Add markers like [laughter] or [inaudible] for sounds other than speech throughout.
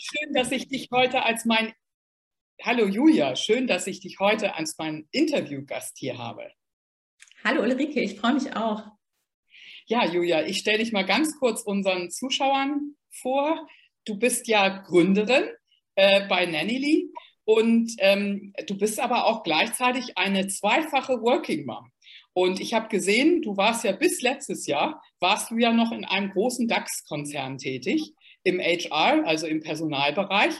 Schön, dass ich dich heute als mein Hallo Julia, schön, dass ich dich heute als mein Interviewgast hier habe. Hallo Ulrike, ich freue mich auch. Ja, Julia, ich stelle dich mal ganz kurz unseren Zuschauern vor. Du bist ja Gründerin äh, bei Nannyly und ähm, du bist aber auch gleichzeitig eine zweifache Working Mom. Und ich habe gesehen, du warst ja bis letztes Jahr, warst du ja noch in einem großen DAX-Konzern tätig im HR, also im Personalbereich.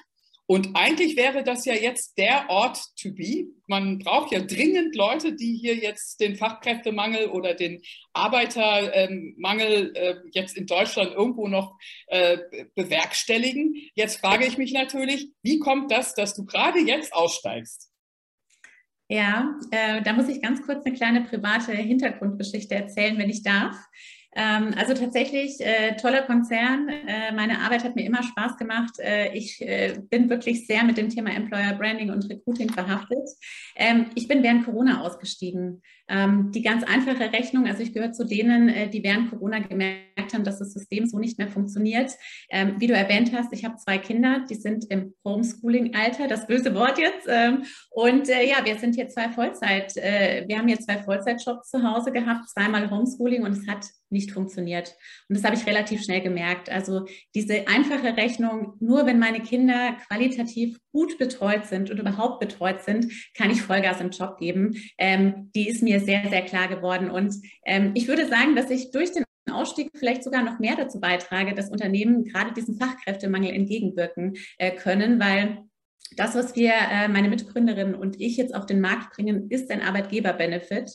Und eigentlich wäre das ja jetzt der Ort to be. Man braucht ja dringend Leute, die hier jetzt den Fachkräftemangel oder den Arbeitermangel äh, jetzt in Deutschland irgendwo noch äh, bewerkstelligen. Jetzt frage ich mich natürlich, wie kommt das, dass du gerade jetzt aussteigst? Ja, äh, da muss ich ganz kurz eine kleine private Hintergrundgeschichte erzählen, wenn ich darf. Ähm, also tatsächlich äh, toller Konzern. Äh, meine Arbeit hat mir immer Spaß gemacht. Äh, ich äh, bin wirklich sehr mit dem Thema Employer Branding und Recruiting verhaftet. Ähm, ich bin während Corona ausgestiegen. Ähm, die ganz einfache Rechnung, also ich gehöre zu denen, äh, die während Corona gemerkt haben, dass das System so nicht mehr funktioniert. Ähm, wie du erwähnt hast, ich habe zwei Kinder, die sind im Homeschooling-Alter, das böse Wort jetzt. Ähm, und äh, ja, wir sind hier zwei Vollzeit, wir haben hier zwei Vollzeitjobs zu Hause gehabt, zweimal Homeschooling und es hat nicht funktioniert. Und das habe ich relativ schnell gemerkt. Also diese einfache Rechnung, nur wenn meine Kinder qualitativ gut betreut sind und überhaupt betreut sind, kann ich Vollgas im Job geben. Ähm, die ist mir sehr, sehr klar geworden. Und ähm, ich würde sagen, dass ich durch den Ausstieg vielleicht sogar noch mehr dazu beitrage, dass Unternehmen gerade diesem Fachkräftemangel entgegenwirken äh, können, weil das, was wir, äh, meine Mitgründerin und ich jetzt auf den Markt bringen, ist ein Arbeitgeber-Benefit,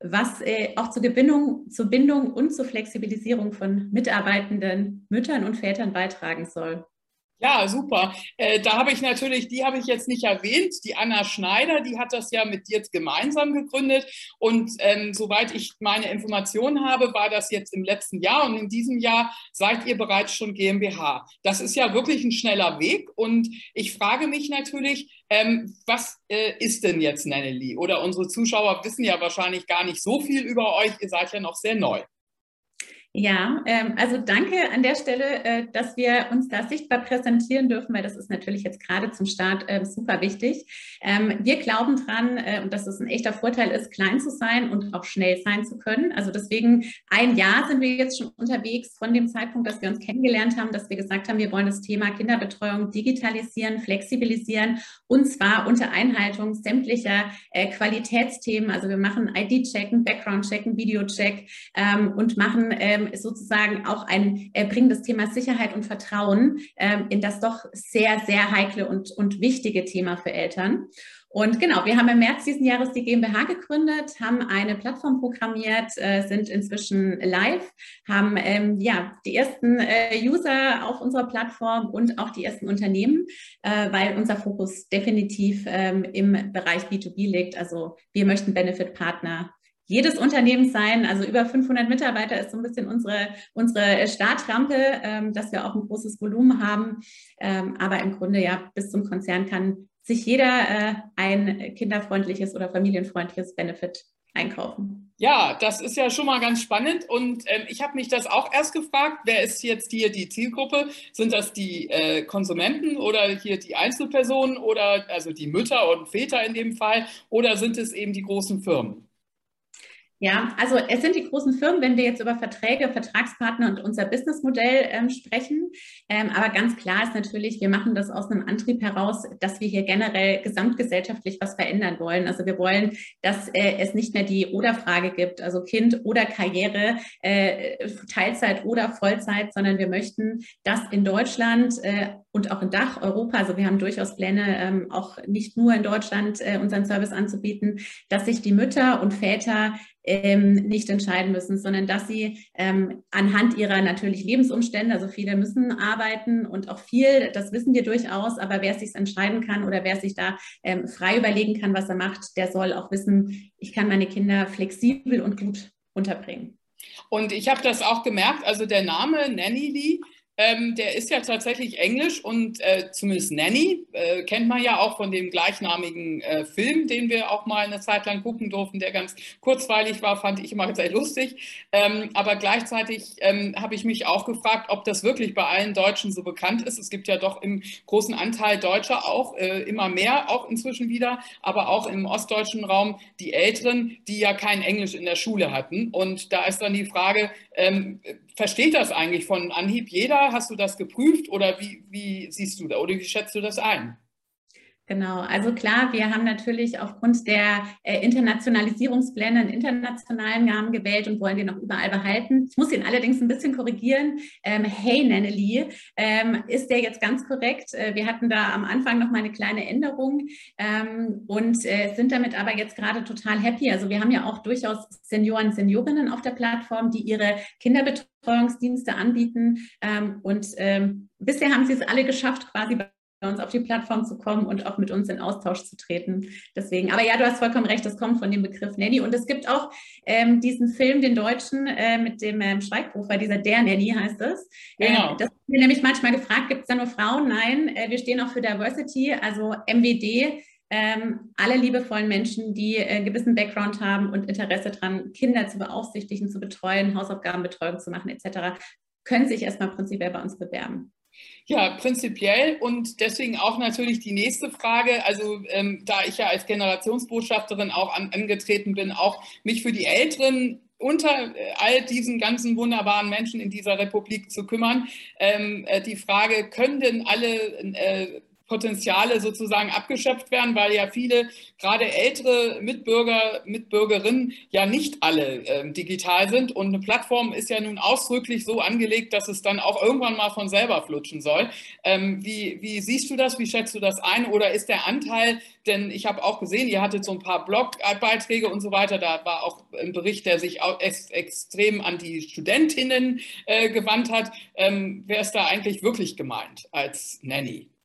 was äh, auch zur Gewinnung, zur Bindung und zur Flexibilisierung von mitarbeitenden Müttern und Vätern beitragen soll. Ja, super. Äh, da habe ich natürlich, die habe ich jetzt nicht erwähnt, die Anna Schneider, die hat das ja mit dir gemeinsam gegründet. Und ähm, soweit ich meine Informationen habe, war das jetzt im letzten Jahr und in diesem Jahr seid ihr bereits schon GmbH. Das ist ja wirklich ein schneller Weg. Und ich frage mich natürlich, ähm, was äh, ist denn jetzt Nanneli? Oder unsere Zuschauer wissen ja wahrscheinlich gar nicht so viel über euch. Ihr seid ja noch sehr neu. Ja, ähm, also danke an der Stelle, äh, dass wir uns da sichtbar präsentieren dürfen, weil das ist natürlich jetzt gerade zum Start äh, super wichtig. Ähm, wir glauben dran, äh, dass es ein echter Vorteil ist, klein zu sein und auch schnell sein zu können. Also deswegen ein Jahr sind wir jetzt schon unterwegs von dem Zeitpunkt, dass wir uns kennengelernt haben, dass wir gesagt haben, wir wollen das Thema Kinderbetreuung digitalisieren, flexibilisieren und zwar unter Einhaltung sämtlicher äh, Qualitätsthemen. Also wir machen ID-Checken, Background-Checken, Video-Check ähm, und machen äh, ähm, sozusagen auch ein, äh, bringen das Thema Sicherheit und Vertrauen ähm, in das doch sehr, sehr heikle und, und wichtige Thema für Eltern. Und genau, wir haben im März diesen Jahres die GmbH gegründet, haben eine Plattform programmiert, äh, sind inzwischen live, haben ähm, ja die ersten äh, User auf unserer Plattform und auch die ersten Unternehmen, äh, weil unser Fokus definitiv ähm, im Bereich B2B liegt. Also wir möchten Benefit-Partner jedes Unternehmen sein. Also über 500 Mitarbeiter ist so ein bisschen unsere, unsere Startrampe, ähm, dass wir auch ein großes Volumen haben. Ähm, aber im Grunde ja, bis zum Konzern kann sich jeder äh, ein kinderfreundliches oder familienfreundliches Benefit einkaufen. Ja, das ist ja schon mal ganz spannend. Und ähm, ich habe mich das auch erst gefragt, wer ist jetzt hier die Zielgruppe? Sind das die äh, Konsumenten oder hier die Einzelpersonen oder also die Mütter und Väter in dem Fall oder sind es eben die großen Firmen? Ja, also es sind die großen Firmen, wenn wir jetzt über Verträge, Vertragspartner und unser Businessmodell ähm, sprechen. Ähm, aber ganz klar ist natürlich, wir machen das aus einem Antrieb heraus, dass wir hier generell gesamtgesellschaftlich was verändern wollen. Also wir wollen, dass äh, es nicht mehr die Oder-Frage gibt, also Kind oder Karriere, äh, Teilzeit oder Vollzeit, sondern wir möchten, dass in Deutschland äh, und auch in Dach, Europa, also wir haben durchaus Pläne, ähm, auch nicht nur in Deutschland äh, unseren Service anzubieten, dass sich die Mütter und Väter ähm, nicht entscheiden müssen, sondern dass sie ähm, anhand ihrer natürlich Lebensumstände, also viele müssen arbeiten und auch viel, das wissen wir durchaus, aber wer sich entscheiden kann oder wer sich da ähm, frei überlegen kann, was er macht, der soll auch wissen, ich kann meine Kinder flexibel und gut unterbringen. Und ich habe das auch gemerkt, also der Name Nanny Lee, ähm, der ist ja tatsächlich Englisch und äh, zumindest Nanny äh, kennt man ja auch von dem gleichnamigen äh, Film, den wir auch mal eine Zeit lang gucken durften, der ganz kurzweilig war, fand ich immer sehr lustig. Ähm, aber gleichzeitig ähm, habe ich mich auch gefragt, ob das wirklich bei allen Deutschen so bekannt ist. Es gibt ja doch im großen Anteil Deutscher auch äh, immer mehr, auch inzwischen wieder, aber auch im ostdeutschen Raum die Älteren, die ja kein Englisch in der Schule hatten. Und da ist dann die Frage, ähm, versteht das eigentlich von Anhieb jeder? Hast du das geprüft oder wie, wie siehst du da oder wie schätzt du das ein? Genau, also klar, wir haben natürlich aufgrund der äh, Internationalisierungspläne einen internationalen Namen gewählt und wollen den auch überall behalten. Ich muss ihn allerdings ein bisschen korrigieren. Ähm, hey Nanneli, ähm, ist der jetzt ganz korrekt? Äh, wir hatten da am Anfang noch mal eine kleine Änderung ähm, und äh, sind damit aber jetzt gerade total happy. Also wir haben ja auch durchaus Senioren, Seniorinnen auf der Plattform, die ihre Kinderbetreuungsdienste anbieten ähm, und ähm, bisher haben sie es alle geschafft, quasi uns auf die Plattform zu kommen und auch mit uns in Austausch zu treten. Deswegen, aber ja, du hast vollkommen recht, das kommt von dem Begriff Nanny. Und es gibt auch ähm, diesen Film, den Deutschen, äh, mit dem ähm, Schweighofer, dieser Der Nanny heißt es. Ähm, genau. Äh, das haben wir nämlich manchmal gefragt, gibt es da nur Frauen? Nein, äh, wir stehen auch für Diversity, also MWD. Ähm, alle liebevollen Menschen, die äh, gewissen Background haben und Interesse daran, Kinder zu beaufsichtigen, zu betreuen, Hausaufgabenbetreuung zu machen etc., können sich erstmal prinzipiell bei uns bewerben. Ja, prinzipiell und deswegen auch natürlich die nächste Frage. Also ähm, da ich ja als Generationsbotschafterin auch an, angetreten bin, auch mich für die Älteren unter äh, all diesen ganzen wunderbaren Menschen in dieser Republik zu kümmern. Ähm, äh, die Frage, können denn alle äh, Potenziale sozusagen abgeschöpft werden, weil ja viele, gerade ältere Mitbürger, Mitbürgerinnen ja nicht alle äh, digital sind. Und eine Plattform ist ja nun ausdrücklich so angelegt, dass es dann auch irgendwann mal von selber flutschen soll. Ähm, wie, wie siehst du das? Wie schätzt du das ein? Oder ist der Anteil, denn ich habe auch gesehen, ihr hattet so ein paar Blogbeiträge und so weiter, da war auch ein Bericht, der sich ex extrem an die Studentinnen äh, gewandt hat. Ähm, wer ist da eigentlich wirklich gemeint als Nanny?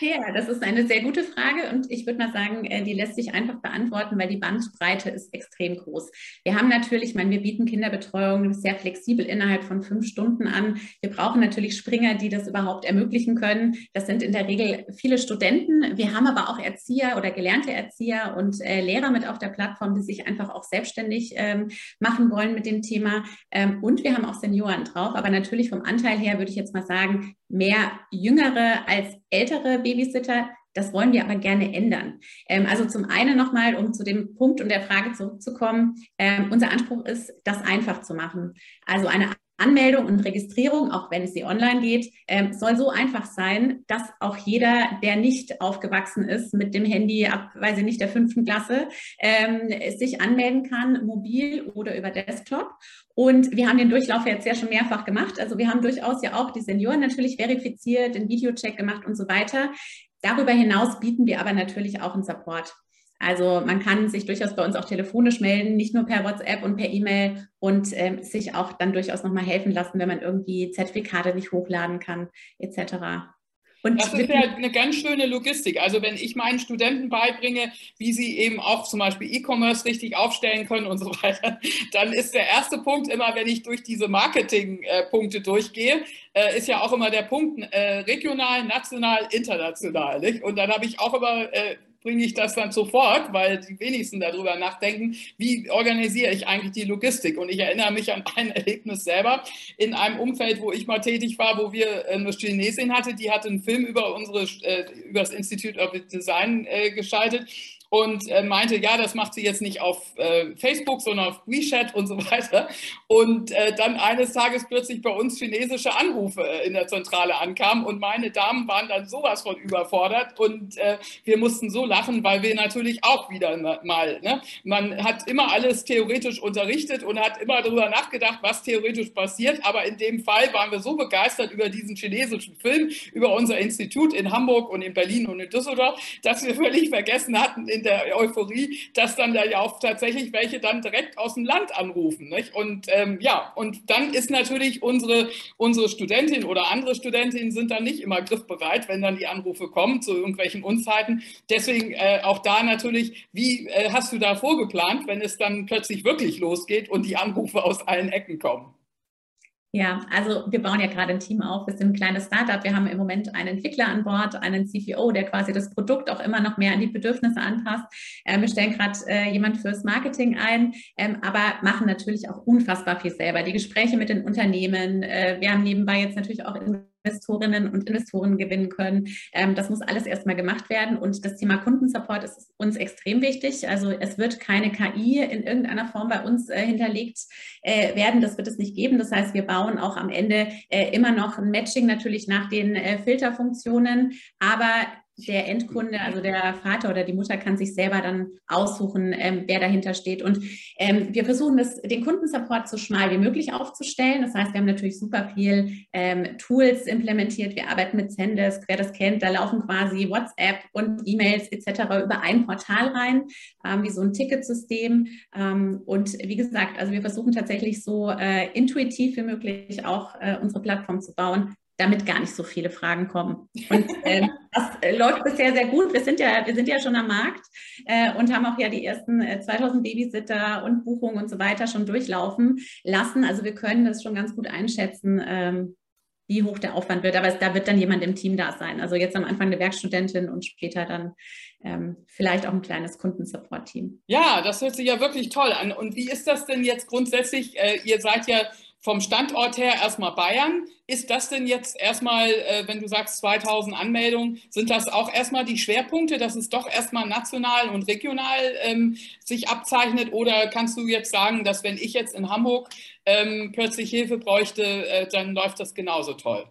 Ja, das ist eine sehr gute Frage und ich würde mal sagen, äh, die lässt sich einfach beantworten, weil die Bandbreite ist extrem groß. Wir haben natürlich, ich meine, wir bieten Kinderbetreuung sehr flexibel innerhalb von fünf Stunden an. Wir brauchen natürlich Springer, die das überhaupt ermöglichen können. Das sind in der Regel viele Studenten. Wir haben aber auch Erzieher oder gelernte Erzieher und äh, Lehrer mit auf der Plattform, die sich einfach auch selbstständig ähm, machen wollen mit dem Thema. Ähm, und wir haben auch Senioren drauf. Aber natürlich vom Anteil her würde ich jetzt mal sagen, mehr Jüngere als ältere Babysitter. Das wollen wir aber gerne ändern. Ähm, also zum einen nochmal, um zu dem Punkt und der Frage zurückzukommen, ähm, unser Anspruch ist, das einfach zu machen. Also eine Anmeldung und Registrierung, auch wenn es sie online geht, ähm, soll so einfach sein, dass auch jeder, der nicht aufgewachsen ist mit dem Handy ab, weiß ich nicht, der fünften Klasse, ähm, sich anmelden kann, mobil oder über Desktop. Und wir haben den Durchlauf jetzt ja schon mehrfach gemacht. Also wir haben durchaus ja auch die Senioren natürlich verifiziert, den Videocheck gemacht und so weiter. Darüber hinaus bieten wir aber natürlich auch einen Support. Also man kann sich durchaus bei uns auch telefonisch melden, nicht nur per WhatsApp und per E-Mail und äh, sich auch dann durchaus nochmal helfen lassen, wenn man irgendwie Zertifikate nicht hochladen kann, etc. Und das ist ja eine ganz schöne Logistik. Also wenn ich meinen Studenten beibringe, wie sie eben auch zum Beispiel E-Commerce richtig aufstellen können und so weiter, dann ist der erste Punkt immer, wenn ich durch diese Marketing-Punkte durchgehe, äh, ist ja auch immer der Punkt äh, regional, national, international. Nicht? Und dann habe ich auch immer äh, bringe ich das dann sofort, weil die wenigsten darüber nachdenken, wie organisiere ich eigentlich die Logistik. Und ich erinnere mich an ein [laughs] Erlebnis selber in einem Umfeld, wo ich mal tätig war, wo wir eine Chinesin hatte, die hatte einen Film über unsere, äh, über das Institute of Design äh, geschaltet und äh, meinte, ja, das macht sie jetzt nicht auf äh, Facebook, sondern auf WeChat und so weiter. Und äh, dann eines Tages plötzlich bei uns chinesische Anrufe äh, in der Zentrale ankamen und meine Damen waren dann sowas von überfordert und äh, wir mussten so lachen, weil wir natürlich auch wieder mal, ne, man hat immer alles theoretisch unterrichtet und hat immer darüber nachgedacht, was theoretisch passiert, aber in dem Fall waren wir so begeistert über diesen chinesischen Film, über unser Institut in Hamburg und in Berlin und in Düsseldorf, dass wir völlig vergessen hatten, in der Euphorie, dass dann da ja auch tatsächlich welche dann direkt aus dem Land anrufen. Nicht? Und ähm, ja, und dann ist natürlich unsere, unsere Studentin oder andere Studentinnen sind dann nicht immer griffbereit, wenn dann die Anrufe kommen zu irgendwelchen Unzeiten. Deswegen äh, auch da natürlich, wie äh, hast du da vorgeplant, wenn es dann plötzlich wirklich losgeht und die Anrufe aus allen Ecken kommen? Ja, also wir bauen ja gerade ein Team auf. Wir sind ein kleines Startup. Wir haben im Moment einen Entwickler an Bord, einen CFO, der quasi das Produkt auch immer noch mehr an die Bedürfnisse anpasst. Ähm, wir stellen gerade äh, jemand fürs Marketing ein, ähm, aber machen natürlich auch unfassbar viel selber. Die Gespräche mit den Unternehmen. Äh, wir haben nebenbei jetzt natürlich auch Investorinnen und Investoren gewinnen können. Ähm, das muss alles erstmal gemacht werden. Und das Thema Kundensupport ist uns extrem wichtig. Also es wird keine KI in irgendeiner Form bei uns äh, hinterlegt äh, werden. Das wird es nicht geben. Das heißt, wir bauen auch am Ende äh, immer noch ein Matching natürlich nach den Filterfunktionen. Aber der Endkunde, also der Vater oder die Mutter kann sich selber dann aussuchen, ähm, wer dahinter steht. Und ähm, wir versuchen das, den Kundensupport so schmal wie möglich aufzustellen. Das heißt, wir haben natürlich super viel ähm, Tools implementiert. Wir arbeiten mit Zendesk, wer das kennt, da laufen quasi WhatsApp und E-Mails etc. über ein Portal rein, ähm, wie so ein Ticketsystem. Ähm, und wie gesagt, also wir versuchen tatsächlich so äh, intuitiv wie möglich auch äh, unsere Plattform zu bauen, damit gar nicht so viele Fragen kommen. Und äh, [laughs] das äh, läuft bisher sehr gut. Wir sind ja, wir sind ja schon am Markt äh, und haben auch ja die ersten äh, 2000 Babysitter und Buchungen und so weiter schon durchlaufen lassen. Also wir können das schon ganz gut einschätzen, ähm, wie hoch der Aufwand wird. Aber es, da wird dann jemand im Team da sein. Also jetzt am Anfang eine Werkstudentin und später dann ähm, vielleicht auch ein kleines Kundensupport-Team. Ja, das hört sich ja wirklich toll an. Und wie ist das denn jetzt grundsätzlich? Äh, ihr seid ja vom Standort her erstmal Bayern. Ist das denn jetzt erstmal, äh, wenn du sagst 2000 Anmeldungen, sind das auch erstmal die Schwerpunkte, dass es doch erstmal national und regional ähm, sich abzeichnet? Oder kannst du jetzt sagen, dass wenn ich jetzt in Hamburg ähm, plötzlich Hilfe bräuchte, äh, dann läuft das genauso toll?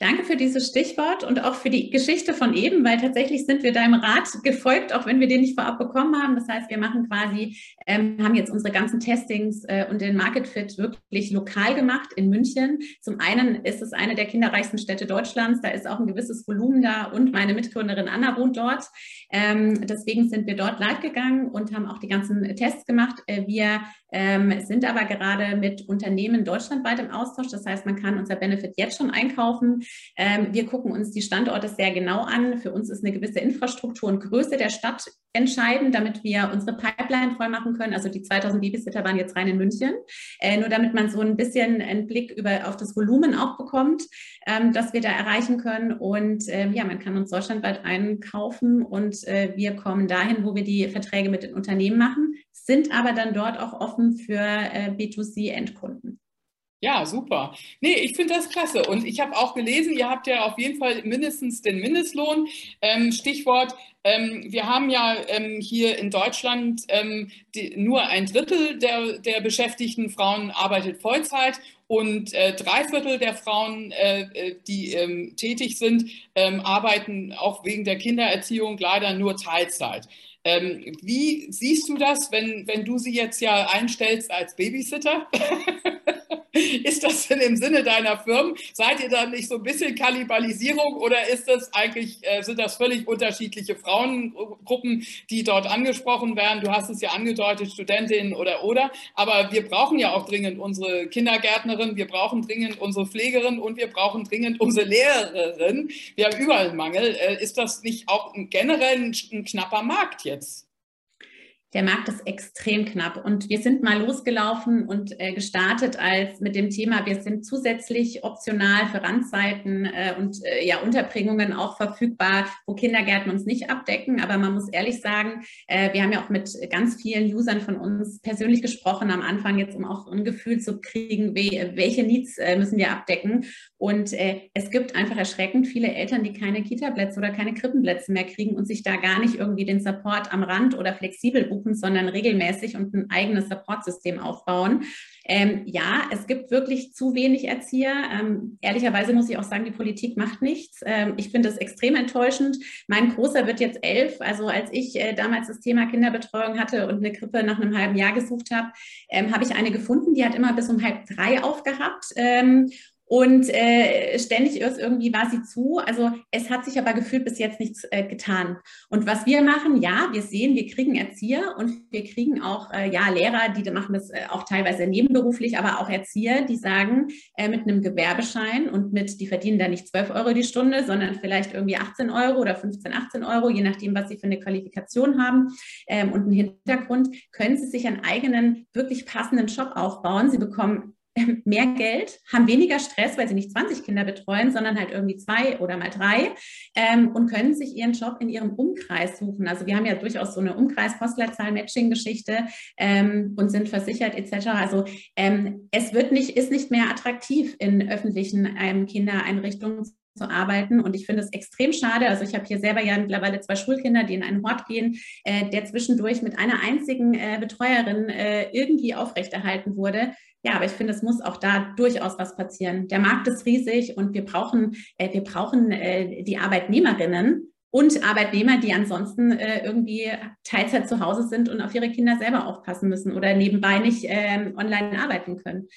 Danke für dieses Stichwort und auch für die Geschichte von eben, weil tatsächlich sind wir deinem Rat gefolgt, auch wenn wir den nicht vorab bekommen haben. Das heißt, wir machen quasi, ähm, haben jetzt unsere ganzen Testings äh, und den Market Fit wirklich lokal gemacht in München. Zum einen ist es eine der kinderreichsten Städte Deutschlands, da ist auch ein gewisses Volumen da und meine Mitgründerin Anna wohnt dort. Ähm, deswegen sind wir dort live gegangen und haben auch die ganzen Tests gemacht. Äh, wir ähm, sind aber gerade mit Unternehmen deutschlandweit im Austausch. Das heißt, man kann unser Benefit jetzt schon einkaufen. Ähm, wir gucken uns die Standorte sehr genau an. Für uns ist eine gewisse Infrastruktur und Größe der Stadt entscheidend, damit wir unsere Pipeline voll machen können. Also die 2000 Babysitter waren jetzt rein in München. Äh, nur damit man so ein bisschen einen Blick über, auf das Volumen auch bekommt, ähm, das wir da erreichen können. Und ähm, ja, man kann uns deutschlandweit einkaufen und äh, wir kommen dahin, wo wir die Verträge mit den Unternehmen machen sind aber dann dort auch offen für äh, B2C-Endkunden. Ja, super. Nee, ich finde das klasse. Und ich habe auch gelesen, ihr habt ja auf jeden Fall mindestens den Mindestlohn. Ähm, Stichwort, ähm, wir haben ja ähm, hier in Deutschland ähm, die, nur ein Drittel der, der beschäftigten Frauen arbeitet Vollzeit und äh, drei Viertel der Frauen, äh, äh die ähm, tätig sind, ähm, arbeiten auch wegen der Kindererziehung leider nur Teilzeit. Ähm, wie siehst du das, wenn, wenn du sie jetzt ja einstellst als Babysitter? [laughs] ist das denn im Sinne deiner Firmen? Seid ihr da nicht so ein bisschen Kannibalisierung oder ist das eigentlich, äh, sind das völlig unterschiedliche Frauengruppen, die dort angesprochen werden? Du hast es ja angedeutet, Studentinnen oder oder. Aber wir brauchen ja auch dringend unsere Kindergärtnerin, wir brauchen dringend unsere Pflegerin und wir brauchen dringend unsere Lehrerin. Wir haben überall einen Mangel. Äh, ist das nicht auch generell ein, ein knapper Markt jetzt? Der Markt ist extrem knapp und wir sind mal losgelaufen und äh, gestartet als mit dem Thema, wir sind zusätzlich optional für Randzeiten äh, und äh, ja, Unterbringungen auch verfügbar, wo Kindergärten uns nicht abdecken. Aber man muss ehrlich sagen, äh, wir haben ja auch mit ganz vielen Usern von uns persönlich gesprochen am Anfang jetzt, um auch ein Gefühl zu kriegen, we welche Needs äh, müssen wir abdecken. Und äh, es gibt einfach erschreckend viele Eltern, die keine Kita-Plätze oder keine Krippenplätze mehr kriegen und sich da gar nicht irgendwie den Support am Rand oder flexibel buchen sondern regelmäßig und ein eigenes Supportsystem aufbauen. Ähm, ja, es gibt wirklich zu wenig Erzieher. Ähm, ehrlicherweise muss ich auch sagen, die Politik macht nichts. Ähm, ich finde das extrem enttäuschend. Mein Großer wird jetzt elf. Also als ich äh, damals das Thema Kinderbetreuung hatte und eine Krippe nach einem halben Jahr gesucht habe, ähm, habe ich eine gefunden, die hat immer bis um halb drei aufgehabt. Und äh, ständig irgendwie war sie zu. Also es hat sich aber gefühlt bis jetzt nichts äh, getan. Und was wir machen, ja, wir sehen, wir kriegen Erzieher und wir kriegen auch äh, ja Lehrer, die machen das äh, auch teilweise nebenberuflich, aber auch Erzieher, die sagen, äh, mit einem Gewerbeschein und mit, die verdienen da nicht 12 Euro die Stunde, sondern vielleicht irgendwie 18 Euro oder 15, 18 Euro, je nachdem, was sie für eine Qualifikation haben ähm, und einen Hintergrund, können sie sich einen eigenen, wirklich passenden Job aufbauen. Sie bekommen mehr Geld, haben weniger Stress, weil sie nicht 20 Kinder betreuen, sondern halt irgendwie zwei oder mal drei ähm, und können sich ihren Job in ihrem Umkreis suchen. Also wir haben ja durchaus so eine Umkreis-Postleitzahl-Matching-Geschichte ähm, und sind versichert etc. Also ähm, es wird nicht, ist nicht mehr attraktiv in öffentlichen ähm, Kindereinrichtungen zu arbeiten. Und ich finde es extrem schade. Also ich habe hier selber ja mittlerweile zwei Schulkinder, die in einen Hort gehen, äh, der zwischendurch mit einer einzigen äh, Betreuerin äh, irgendwie aufrechterhalten wurde. Ja, aber ich finde, es muss auch da durchaus was passieren. Der Markt ist riesig und wir brauchen, äh, wir brauchen äh, die Arbeitnehmerinnen und Arbeitnehmer, die ansonsten äh, irgendwie Teilzeit zu Hause sind und auf ihre Kinder selber aufpassen müssen oder nebenbei nicht ähm, online arbeiten können.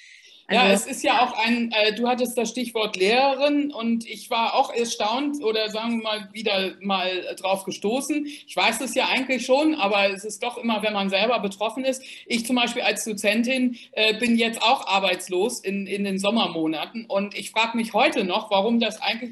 Also, ja, es ist ja auch ein, äh, du hattest das Stichwort Lehrerin und ich war auch erstaunt oder sagen wir mal wieder mal drauf gestoßen. Ich weiß es ja eigentlich schon, aber es ist doch immer, wenn man selber betroffen ist. Ich zum Beispiel als Dozentin äh, bin jetzt auch arbeitslos in, in den Sommermonaten und ich frage mich heute noch, warum das eigentlich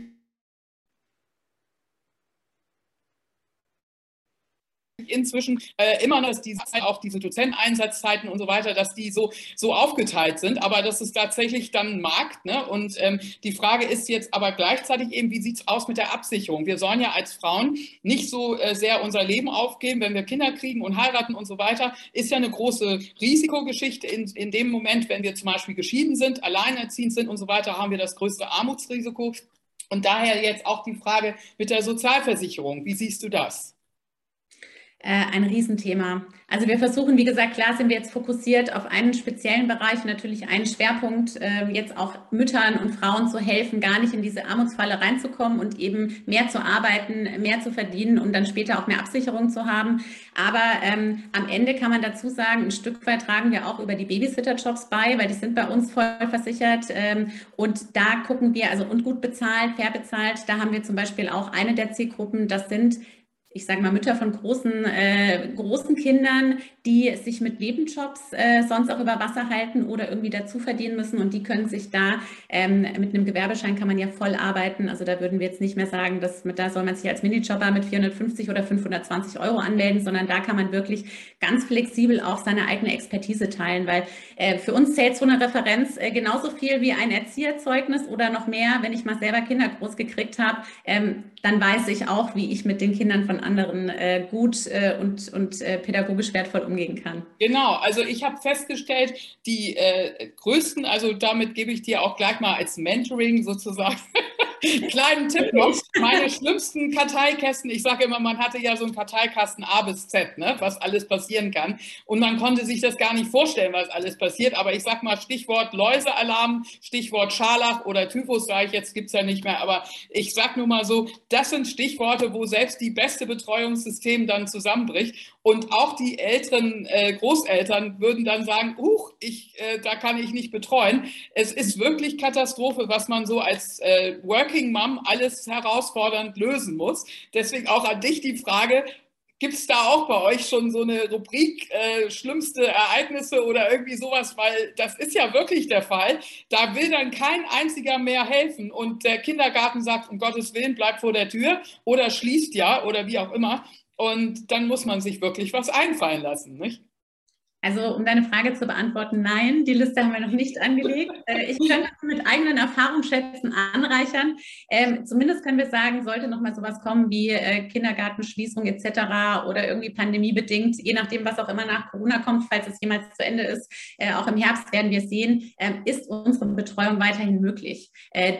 inzwischen äh, immer noch, diese, auch diese Dozenteneinsatzzeiten und so weiter, dass die so, so aufgeteilt sind, aber das ist tatsächlich dann Markt. Ne? Und ähm, die Frage ist jetzt aber gleichzeitig eben, wie sieht es aus mit der Absicherung? Wir sollen ja als Frauen nicht so äh, sehr unser Leben aufgeben, wenn wir Kinder kriegen und heiraten und so weiter. Ist ja eine große Risikogeschichte. In, in dem Moment, wenn wir zum Beispiel geschieden sind, alleinerziehend sind und so weiter, haben wir das größte Armutsrisiko. Und daher jetzt auch die Frage mit der Sozialversicherung. Wie siehst du das? Äh, ein Riesenthema. Also wir versuchen, wie gesagt, klar sind wir jetzt fokussiert auf einen speziellen Bereich, natürlich einen Schwerpunkt, ähm, jetzt auch Müttern und Frauen zu helfen, gar nicht in diese Armutsfalle reinzukommen und eben mehr zu arbeiten, mehr zu verdienen und dann später auch mehr Absicherung zu haben. Aber ähm, am Ende kann man dazu sagen, ein Stück weit tragen wir auch über die Babysitter-Jobs bei, weil die sind bei uns voll versichert. Ähm, und da gucken wir, also und gut bezahlt, fair bezahlt, da haben wir zum Beispiel auch eine der Zielgruppen, das sind ich sage mal, Mütter von großen, äh, großen Kindern, die sich mit Nebenjobs äh, sonst auch über Wasser halten oder irgendwie dazu verdienen müssen und die können sich da ähm, mit einem Gewerbeschein kann man ja voll arbeiten. Also da würden wir jetzt nicht mehr sagen, dass mit, da soll man sich als Minijobber mit 450 oder 520 Euro anmelden, sondern da kann man wirklich ganz flexibel auch seine eigene Expertise teilen, weil äh, für uns zählt so eine Referenz äh, genauso viel wie ein Erzieherzeugnis oder noch mehr, wenn ich mal selber Kinder groß gekriegt habe, ähm, dann weiß ich auch, wie ich mit den Kindern von anderen äh, gut äh, und, und äh, pädagogisch wertvoll umgehen kann. Genau, also ich habe festgestellt, die äh, größten, also damit gebe ich dir auch gleich mal als Mentoring sozusagen [laughs] Kleinen Tipp noch, meine schlimmsten Karteikästen, ich sage immer, man hatte ja so einen Karteikasten A bis Z, ne, was alles passieren kann. Und man konnte sich das gar nicht vorstellen, was alles passiert. Aber ich sage mal Stichwort Läusealarm, Stichwort Scharlach oder Typhus, sage ich jetzt, gibt es ja nicht mehr. Aber ich sage nur mal so, das sind Stichworte, wo selbst die beste Betreuungssystem dann zusammenbricht. Und auch die älteren äh, Großeltern würden dann sagen, huch, ich, äh, da kann ich nicht betreuen. Es ist wirklich Katastrophe, was man so als äh, Working Mom alles herausfordernd lösen muss. Deswegen auch an dich die Frage, Gibt es da auch bei euch schon so eine Rubrik äh, schlimmste Ereignisse oder irgendwie sowas? Weil das ist ja wirklich der Fall. Da will dann kein einziger mehr helfen und der Kindergarten sagt, um Gottes Willen, bleibt vor der Tür oder schließt ja oder wie auch immer. Und dann muss man sich wirklich was einfallen lassen, nicht? Also um deine Frage zu beantworten, nein, die Liste haben wir noch nicht angelegt. Äh, ich könnte mit eigenen Erfahrungsschätzen anreichern. Ähm, zumindest können wir sagen, sollte noch mal sowas kommen wie äh, Kindergartenschließung etc. oder irgendwie pandemiebedingt, je nachdem, was auch immer nach Corona kommt, falls es jemals zu Ende ist, äh, auch im Herbst werden wir sehen, äh, ist unsere Betreuung weiterhin möglich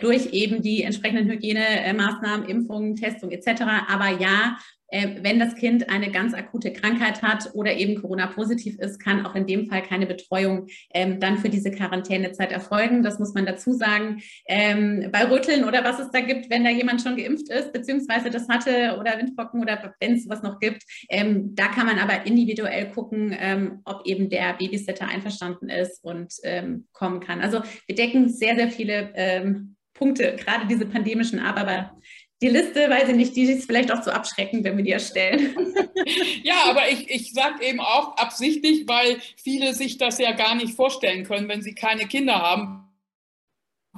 durch eben die entsprechenden Hygienemaßnahmen, Impfungen, Testung etc. Aber ja, wenn das Kind eine ganz akute Krankheit hat oder eben Corona-positiv ist, kann auch in dem Fall keine Betreuung ähm, dann für diese Quarantänezeit erfolgen. Das muss man dazu sagen. Ähm, bei Rütteln oder was es da gibt, wenn da jemand schon geimpft ist, beziehungsweise das hatte oder Windpocken oder wenn es was noch gibt, ähm, da kann man aber individuell gucken, ähm, ob eben der Babysitter einverstanden ist und ähm, kommen kann. Also wir decken sehr, sehr viele ähm, Punkte, gerade diese pandemischen ab, aber die Liste, weiß ich nicht, die ist vielleicht auch zu abschreckend, wenn wir die erstellen. [laughs] Ja, aber ich, ich sage eben auch absichtlich, weil viele sich das ja gar nicht vorstellen können, wenn sie keine Kinder haben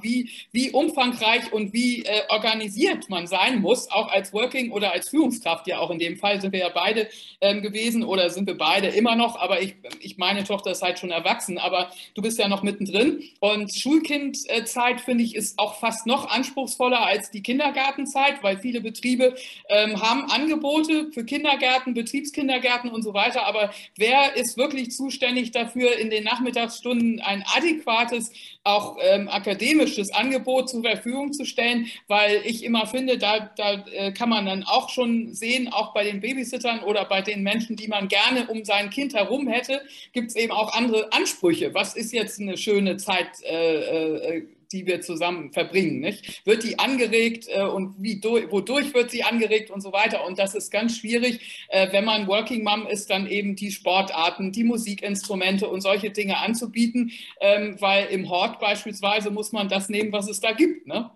wie, wie umfangreich und wie äh, organisiert man sein muss, auch als Working oder als Führungskraft. Ja, auch in dem Fall sind wir ja beide ähm, gewesen oder sind wir beide immer noch. Aber ich, ich meine Tochter ist halt schon erwachsen, aber du bist ja noch mittendrin. Und Schulkindzeit, finde ich, ist auch fast noch anspruchsvoller als die Kindergartenzeit, weil viele Betriebe ähm, haben Angebote für Kindergärten, Betriebskindergärten und so weiter. Aber wer ist wirklich zuständig dafür, in den Nachmittagsstunden ein adäquates, auch ähm, akademisches Angebot zur Verfügung zu stellen? Weil ich immer finde, da, da äh, kann man dann auch schon sehen, auch bei den Babysittern oder bei den Menschen, die man gerne um sein Kind herum hätte, gibt es eben auch andere Ansprüche. Was ist jetzt eine schöne Zeit? Äh, äh, die wir zusammen verbringen. Nicht? Wird die angeregt äh, und wie wodurch wird sie angeregt und so weiter. Und das ist ganz schwierig, äh, wenn man Working Mom ist, dann eben die Sportarten, die Musikinstrumente und solche Dinge anzubieten, ähm, weil im Hort beispielsweise muss man das nehmen, was es da gibt. Ne?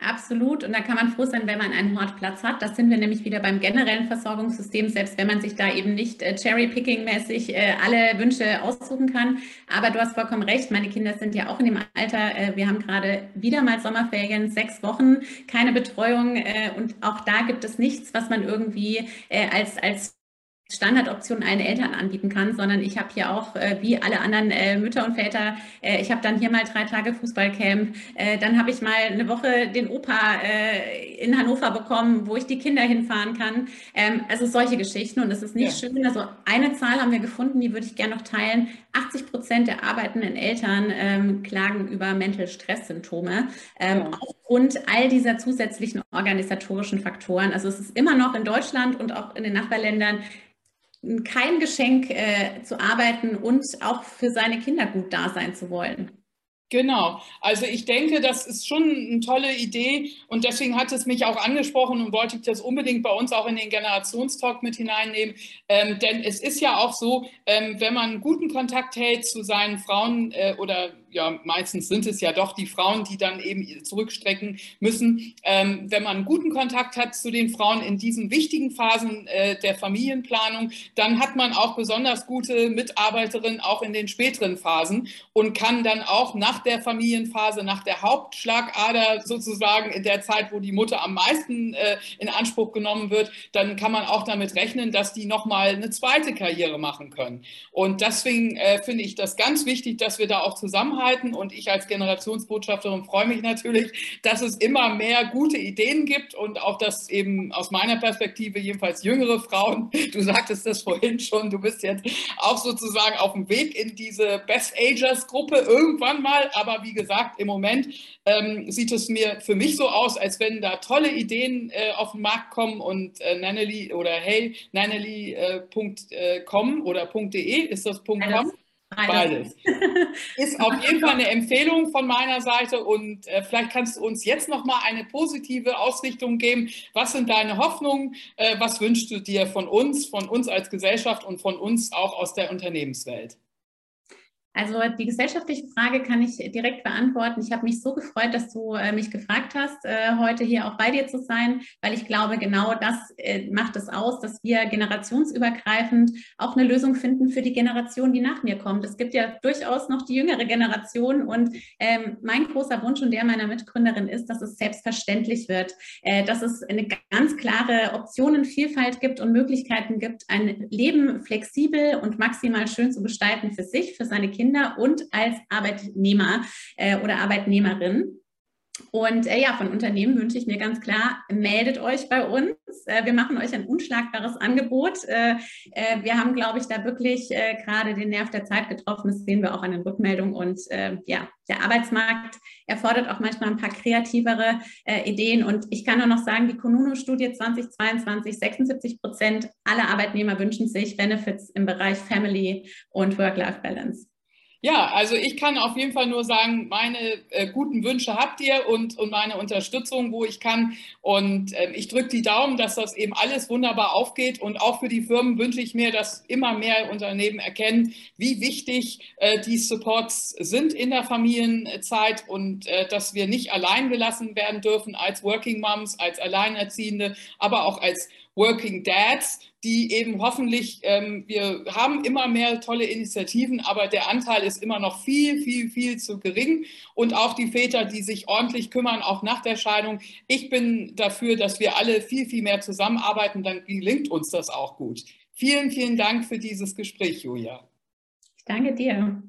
Absolut. Und da kann man froh sein, wenn man einen Hortplatz hat. Das sind wir nämlich wieder beim generellen Versorgungssystem, selbst wenn man sich da eben nicht äh, cherry-picking-mäßig äh, alle Wünsche aussuchen kann. Aber du hast vollkommen recht. Meine Kinder sind ja auch in dem Alter. Äh, wir haben gerade wieder mal Sommerferien, sechs Wochen, keine Betreuung. Und auch da gibt es nichts, was man irgendwie als, als Standardoption allen Eltern anbieten kann, sondern ich habe hier auch, äh, wie alle anderen äh, Mütter und Väter, äh, ich habe dann hier mal drei Tage Fußballcamp, äh, dann habe ich mal eine Woche den Opa äh, in Hannover bekommen, wo ich die Kinder hinfahren kann. Ähm, also solche Geschichten und es ist nicht ja. schön. Also eine Zahl haben wir gefunden, die würde ich gerne noch teilen. 80 Prozent der arbeitenden Eltern ähm, klagen über Mental Stress-Symptome ähm, ja. aufgrund all dieser zusätzlichen organisatorischen Faktoren. Also es ist immer noch in Deutschland und auch in den Nachbarländern kein Geschenk äh, zu arbeiten und auch für seine Kinder gut da sein zu wollen. Genau, also ich denke, das ist schon eine tolle Idee und deswegen hat es mich auch angesprochen und wollte ich das unbedingt bei uns auch in den Generationstalk mit hineinnehmen. Ähm, denn es ist ja auch so, ähm, wenn man guten Kontakt hält zu seinen Frauen äh, oder ja, meistens sind es ja doch die Frauen, die dann eben zurückstrecken müssen. Ähm, wenn man guten Kontakt hat zu den Frauen in diesen wichtigen Phasen äh, der Familienplanung, dann hat man auch besonders gute Mitarbeiterinnen auch in den späteren Phasen und kann dann auch nach der Familienphase, nach der Hauptschlagader sozusagen in der Zeit, wo die Mutter am meisten äh, in Anspruch genommen wird, dann kann man auch damit rechnen, dass die nochmal eine zweite Karriere machen können. Und deswegen äh, finde ich das ganz wichtig, dass wir da auch zusammenhalten zusammenhalten. Und ich als Generationsbotschafterin freue mich natürlich, dass es immer mehr gute Ideen gibt und auch, dass eben aus meiner Perspektive jedenfalls jüngere Frauen, [laughs] du sagtest das vorhin schon, du bist jetzt auch sozusagen auf dem Weg in diese Best Agers Gruppe irgendwann mal. Aber wie gesagt, im Moment ähm, sieht es mir für mich so aus, als wenn da tolle Ideen äh, auf den Markt kommen und äh, Nanneli oder hey, Nanneli.com äh, äh oder .de ist das .com? Beides. [laughs] Ist auf jeden Fall eine Empfehlung von meiner Seite und äh, vielleicht kannst du uns jetzt noch mal eine positive Ausrichtung geben. Was sind deine Hoffnungen? Äh, was wünschst du dir von uns, von uns als Gesellschaft und von uns auch aus der Unternehmenswelt? Also die gesellschaftliche Frage kann ich direkt beantworten. Ich habe mich so gefreut, dass du äh, mich gefragt hast, äh, heute hier auch bei dir zu sein, weil ich glaube, genau das äh, macht es aus, dass wir generationsübergreifend auch eine Lösung finden für die Generation, die nach mir kommt. Es gibt ja durchaus noch die jüngere Generation und ähm, mein großer Wunsch und der meiner Mitgründerin ist, dass es selbstverständlich wird, dass es eine ganz klare Optionenvielfalt gibt und Möglichkeiten gibt, ein Leben flexibel und maximal schön zu gestalten für sich, für seine Kinder Kinder und als Arbeitnehmer äh, oder Arbeitnehmerin. Und äh, ja, von Unternehmen wünsche ich mir ganz klar, meldet euch bei uns. Äh, wir machen euch ein unschlagbares Angebot. Äh, äh wir haben, glaube ich, da wirklich äh, gerade den Nerv der Zeit getroffen. Das sehen wir auch an den Rückmeldungen. Und äh, ja, der Arbeitsmarkt erfordert auch manchmal ein paar kreativere Ideen. Und ich kann nur noch sagen, die Konuno-Studie 2022, 76 Prozent aller Arbeitnehmer wünschen sich Benefits im Bereich Family und Work-Life-Balance. Ja, also ich kann auf jeden Fall nur sagen, meine äh, guten Wünsche habt ihr und, und meine Unterstützung, wo ich kann. Und äh, ich drücke die Daumen, dass das eben alles wunderbar aufgeht. Und auch für die Firmen wünsche ich mir, dass immer mehr Unternehmen erkennen, wie wichtig äh, die Supports sind in der Familienzeit und äh, dass wir nicht allein gelassen werden dürfen als Working Moms, als Alleinerziehende, aber auch als Working Dads, die eben hoffentlich, ähm, wir haben immer mehr tolle Initiativen, aber der Anteil ist immer noch viel, viel, viel zu gering. Und auch die Väter, die sich ordentlich kümmern, auch nach der Scheidung. Ich bin dafür, dass wir alle viel, viel mehr zusammenarbeiten, dann gelingt uns das auch gut. Vielen, vielen Dank für dieses Gespräch, Julia. Ich danke dir.